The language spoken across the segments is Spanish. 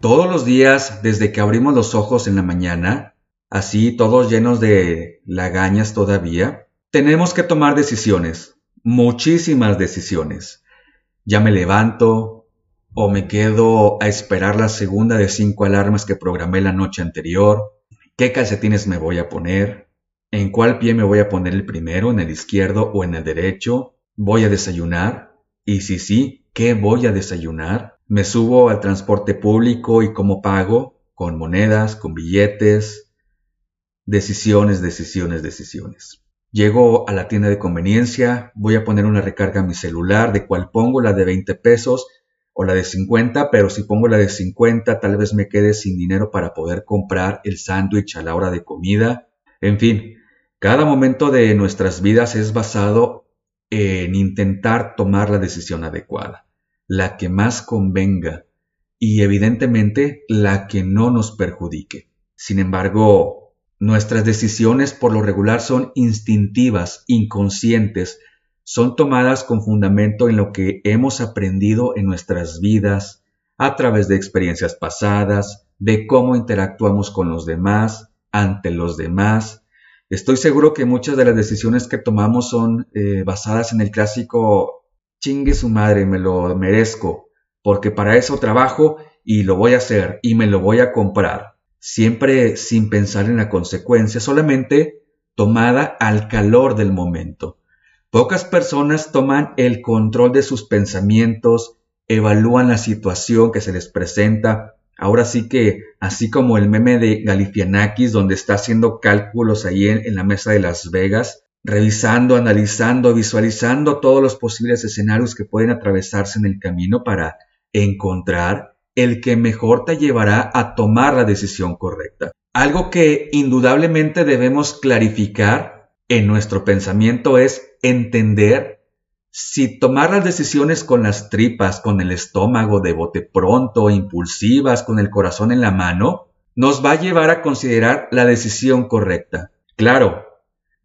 Todos los días, desde que abrimos los ojos en la mañana, así todos llenos de lagañas todavía, tenemos que tomar decisiones, muchísimas decisiones. Ya me levanto o me quedo a esperar la segunda de cinco alarmas que programé la noche anterior. ¿Qué calcetines me voy a poner? ¿En cuál pie me voy a poner el primero, en el izquierdo o en el derecho? ¿Voy a desayunar? Y si sí, ¿qué voy a desayunar? Me subo al transporte público y cómo pago, con monedas, con billetes. Decisiones, decisiones, decisiones. Llego a la tienda de conveniencia, voy a poner una recarga a mi celular, de cuál pongo la de 20 pesos o la de 50, pero si pongo la de 50 tal vez me quede sin dinero para poder comprar el sándwich a la hora de comida. En fin, cada momento de nuestras vidas es basado en intentar tomar la decisión adecuada la que más convenga y evidentemente la que no nos perjudique. Sin embargo, nuestras decisiones por lo regular son instintivas, inconscientes, son tomadas con fundamento en lo que hemos aprendido en nuestras vidas, a través de experiencias pasadas, de cómo interactuamos con los demás, ante los demás. Estoy seguro que muchas de las decisiones que tomamos son eh, basadas en el clásico chingue su madre, me lo merezco, porque para eso trabajo y lo voy a hacer y me lo voy a comprar, siempre sin pensar en la consecuencia, solamente tomada al calor del momento. Pocas personas toman el control de sus pensamientos, evalúan la situación que se les presenta. Ahora sí que, así como el meme de Galifianakis, donde está haciendo cálculos ahí en, en la mesa de Las Vegas, revisando, analizando, visualizando todos los posibles escenarios que pueden atravesarse en el camino para encontrar el que mejor te llevará a tomar la decisión correcta. Algo que indudablemente debemos clarificar en nuestro pensamiento es entender si tomar las decisiones con las tripas, con el estómago de bote pronto, impulsivas, con el corazón en la mano, nos va a llevar a considerar la decisión correcta. Claro,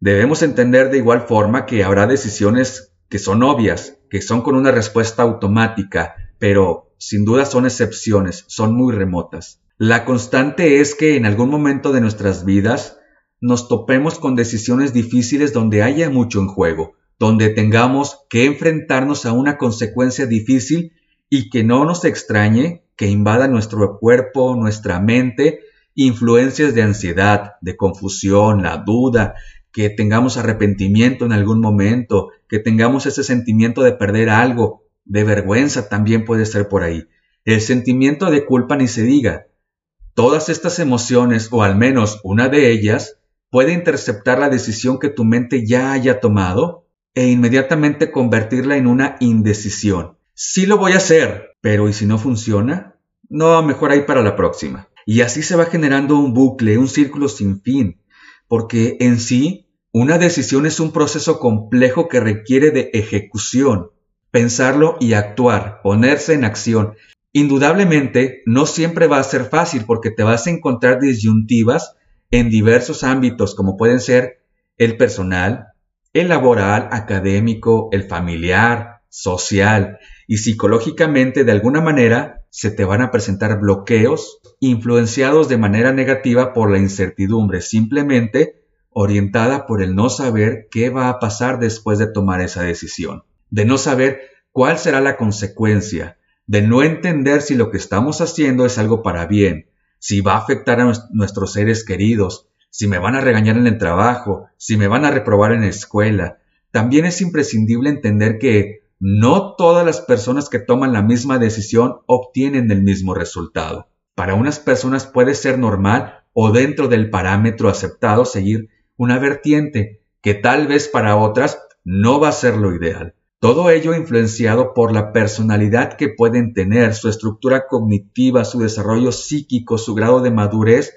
Debemos entender de igual forma que habrá decisiones que son obvias, que son con una respuesta automática, pero sin duda son excepciones, son muy remotas. La constante es que en algún momento de nuestras vidas nos topemos con decisiones difíciles donde haya mucho en juego, donde tengamos que enfrentarnos a una consecuencia difícil y que no nos extrañe que invada nuestro cuerpo, nuestra mente, influencias de ansiedad, de confusión, la duda, que tengamos arrepentimiento en algún momento, que tengamos ese sentimiento de perder algo, de vergüenza también puede ser por ahí. El sentimiento de culpa ni se diga. Todas estas emociones, o al menos una de ellas, puede interceptar la decisión que tu mente ya haya tomado e inmediatamente convertirla en una indecisión. Sí lo voy a hacer, pero ¿y si no funciona? No, mejor ahí para la próxima. Y así se va generando un bucle, un círculo sin fin, porque en sí una decisión es un proceso complejo que requiere de ejecución, pensarlo y actuar, ponerse en acción. Indudablemente, no siempre va a ser fácil porque te vas a encontrar disyuntivas en diversos ámbitos como pueden ser el personal, el laboral, académico, el familiar, social y psicológicamente de alguna manera se te van a presentar bloqueos influenciados de manera negativa por la incertidumbre simplemente orientada por el no saber qué va a pasar después de tomar esa decisión, de no saber cuál será la consecuencia, de no entender si lo que estamos haciendo es algo para bien, si va a afectar a nuestros seres queridos, si me van a regañar en el trabajo, si me van a reprobar en la escuela. También es imprescindible entender que no todas las personas que toman la misma decisión obtienen el mismo resultado. Para unas personas puede ser normal o dentro del parámetro aceptado seguir una vertiente que tal vez para otras no va a ser lo ideal. Todo ello influenciado por la personalidad que pueden tener, su estructura cognitiva, su desarrollo psíquico, su grado de madurez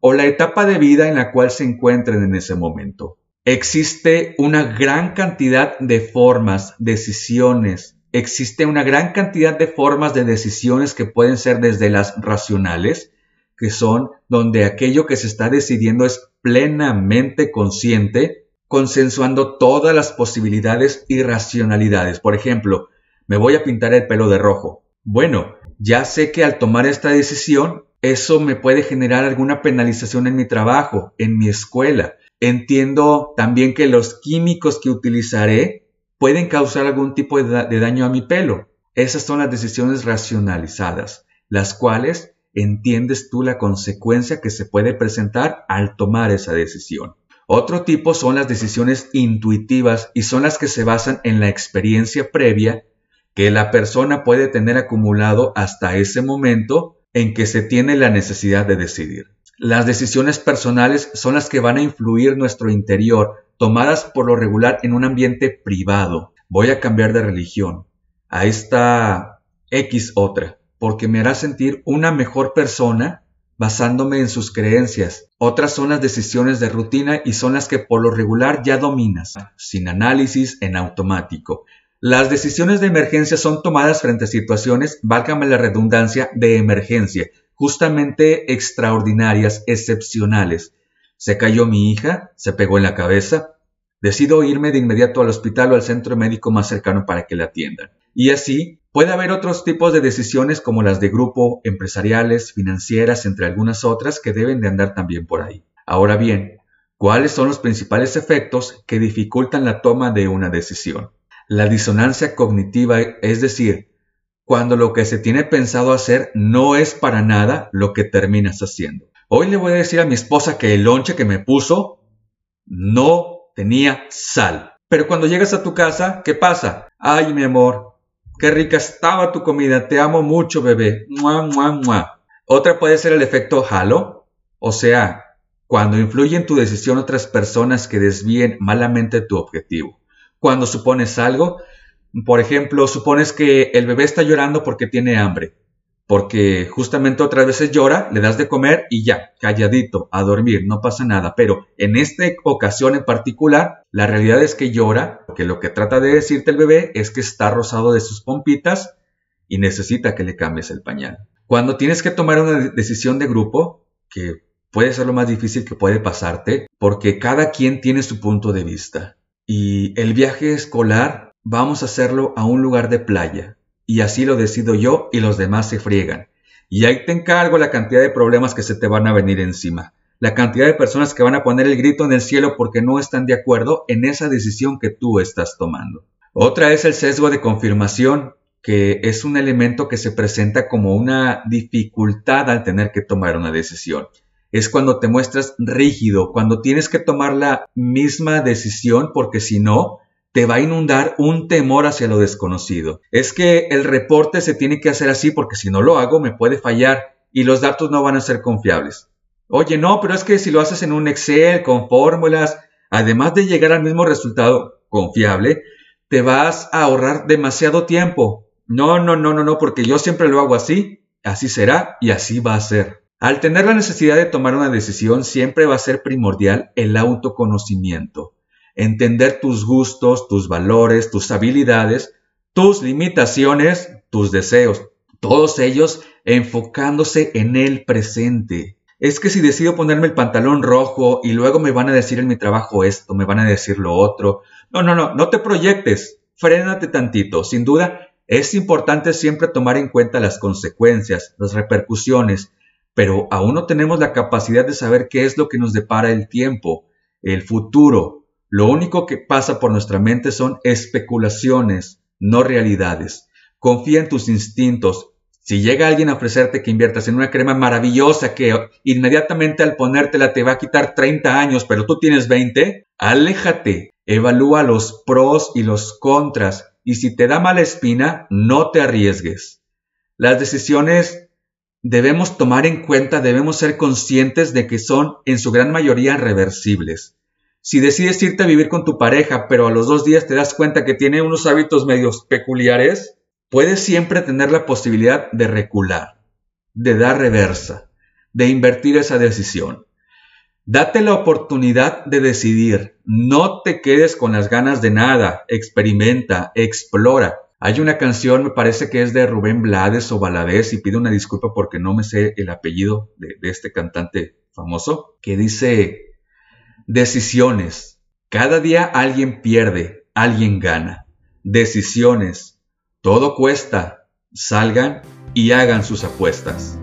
o la etapa de vida en la cual se encuentren en ese momento. Existe una gran cantidad de formas, decisiones, existe una gran cantidad de formas de decisiones que pueden ser desde las racionales, que son donde aquello que se está decidiendo es plenamente consciente, consensuando todas las posibilidades y racionalidades. Por ejemplo, me voy a pintar el pelo de rojo. Bueno, ya sé que al tomar esta decisión, eso me puede generar alguna penalización en mi trabajo, en mi escuela. Entiendo también que los químicos que utilizaré pueden causar algún tipo de, daño a mi pelo. Esas son las decisiones racionalizadas, las cuales entiendes tú la consecuencia que se puede presentar al tomar esa decisión. Otro tipo son las decisiones intuitivas y son las que se basan en la experiencia previa que la persona puede tener acumulado hasta ese momento en que se tiene la necesidad de decidir. Las decisiones personales son las que van a influir nuestro interior, tomadas por lo regular en un ambiente privado. Voy a cambiar de religión a esta X otra, porque me hará sentir una mejor persona basándome en sus creencias. Otras son las decisiones de rutina y son las que por lo regular ya dominas, sin análisis, en automático. Las decisiones de emergencia son tomadas frente a situaciones, válgame la redundancia, de emergencia, justamente extraordinarias, excepcionales. Se cayó mi hija, se pegó en la cabeza, decido irme de inmediato al hospital o al centro médico más cercano para que la atiendan. Y así puede haber otros tipos de decisiones como las de grupo, empresariales, financieras, entre algunas otras que deben de andar también por ahí. Ahora bien, ¿cuáles son los principales efectos que dificultan la toma de una decisión? La disonancia cognitiva, es decir, cuando lo que se tiene pensado hacer no es para nada lo que terminas haciendo. Hoy le voy a decir a mi esposa que el lonche que me puso no tenía sal. Pero cuando llegas a tu casa, ¿qué pasa? Ay, mi amor, qué rica estaba tu comida, te amo mucho, bebé. Mua, mua, mua. Otra puede ser el efecto halo, o sea, cuando influyen en tu decisión otras personas que desvíen malamente tu objetivo. Cuando supones algo, por ejemplo, supones que el bebé está llorando porque tiene hambre, porque justamente otras veces llora, le das de comer y ya, calladito, a dormir, no pasa nada. Pero en esta ocasión en particular, la realidad es que llora, porque lo que trata de decirte el bebé es que está rosado de sus pompitas y necesita que le cambies el pañal. Cuando tienes que tomar una decisión de grupo, que puede ser lo más difícil que puede pasarte, porque cada quien tiene su punto de vista. Y el viaje escolar vamos a hacerlo a un lugar de playa. Y así lo decido yo y los demás se friegan. Y ahí te encargo la cantidad de problemas que se te van a venir encima. La cantidad de personas que van a poner el grito en el cielo porque no están de acuerdo en esa decisión que tú estás tomando. Otra es el sesgo de confirmación, que es un elemento que se presenta como una dificultad al tener que tomar una decisión. Es cuando te muestras rígido, cuando tienes que tomar la misma decisión porque si no, te va a inundar un temor hacia lo desconocido. Es que el reporte se tiene que hacer así porque si no lo hago me puede fallar y los datos no van a ser confiables. Oye, no, pero es que si lo haces en un Excel con fórmulas, además de llegar al mismo resultado confiable, te vas a ahorrar demasiado tiempo. No, no, no, no, no, porque yo siempre lo hago así, así será y así va a ser. Al tener la necesidad de tomar una decisión, siempre va a ser primordial el autoconocimiento entender tus gustos, tus valores, tus habilidades, tus limitaciones, tus deseos, todos ellos enfocándose en el presente. Es que si decido ponerme el pantalón rojo y luego me van a decir en mi trabajo esto, me van a decir lo otro. No, no, no, no te proyectes, frénate tantito. Sin duda, es importante siempre tomar en cuenta las consecuencias, las repercusiones, pero aún no tenemos la capacidad de saber qué es lo que nos depara el tiempo, el futuro, lo único que pasa por nuestra mente son especulaciones, no realidades. Confía en tus instintos. Si llega alguien a ofrecerte que inviertas en una crema maravillosa que inmediatamente al ponértela te va a quitar 30 años, pero tú tienes 20, aléjate, evalúa los pros y los contras y si te da mala espina, no te arriesgues. Las decisiones debemos tomar en cuenta, debemos ser conscientes de que son en su gran mayoría reversibles. Si decides irte a vivir con tu pareja, pero a los dos días te das cuenta que tiene unos hábitos medios peculiares, puedes siempre tener la posibilidad de recular, de dar reversa, de invertir esa decisión. Date la oportunidad de decidir. No te quedes con las ganas de nada. Experimenta, explora. Hay una canción, me parece que es de Rubén Blades o Valadez, y pido una disculpa porque no me sé el apellido de, de este cantante famoso, que dice, Decisiones. Cada día alguien pierde, alguien gana. Decisiones. Todo cuesta, salgan y hagan sus apuestas.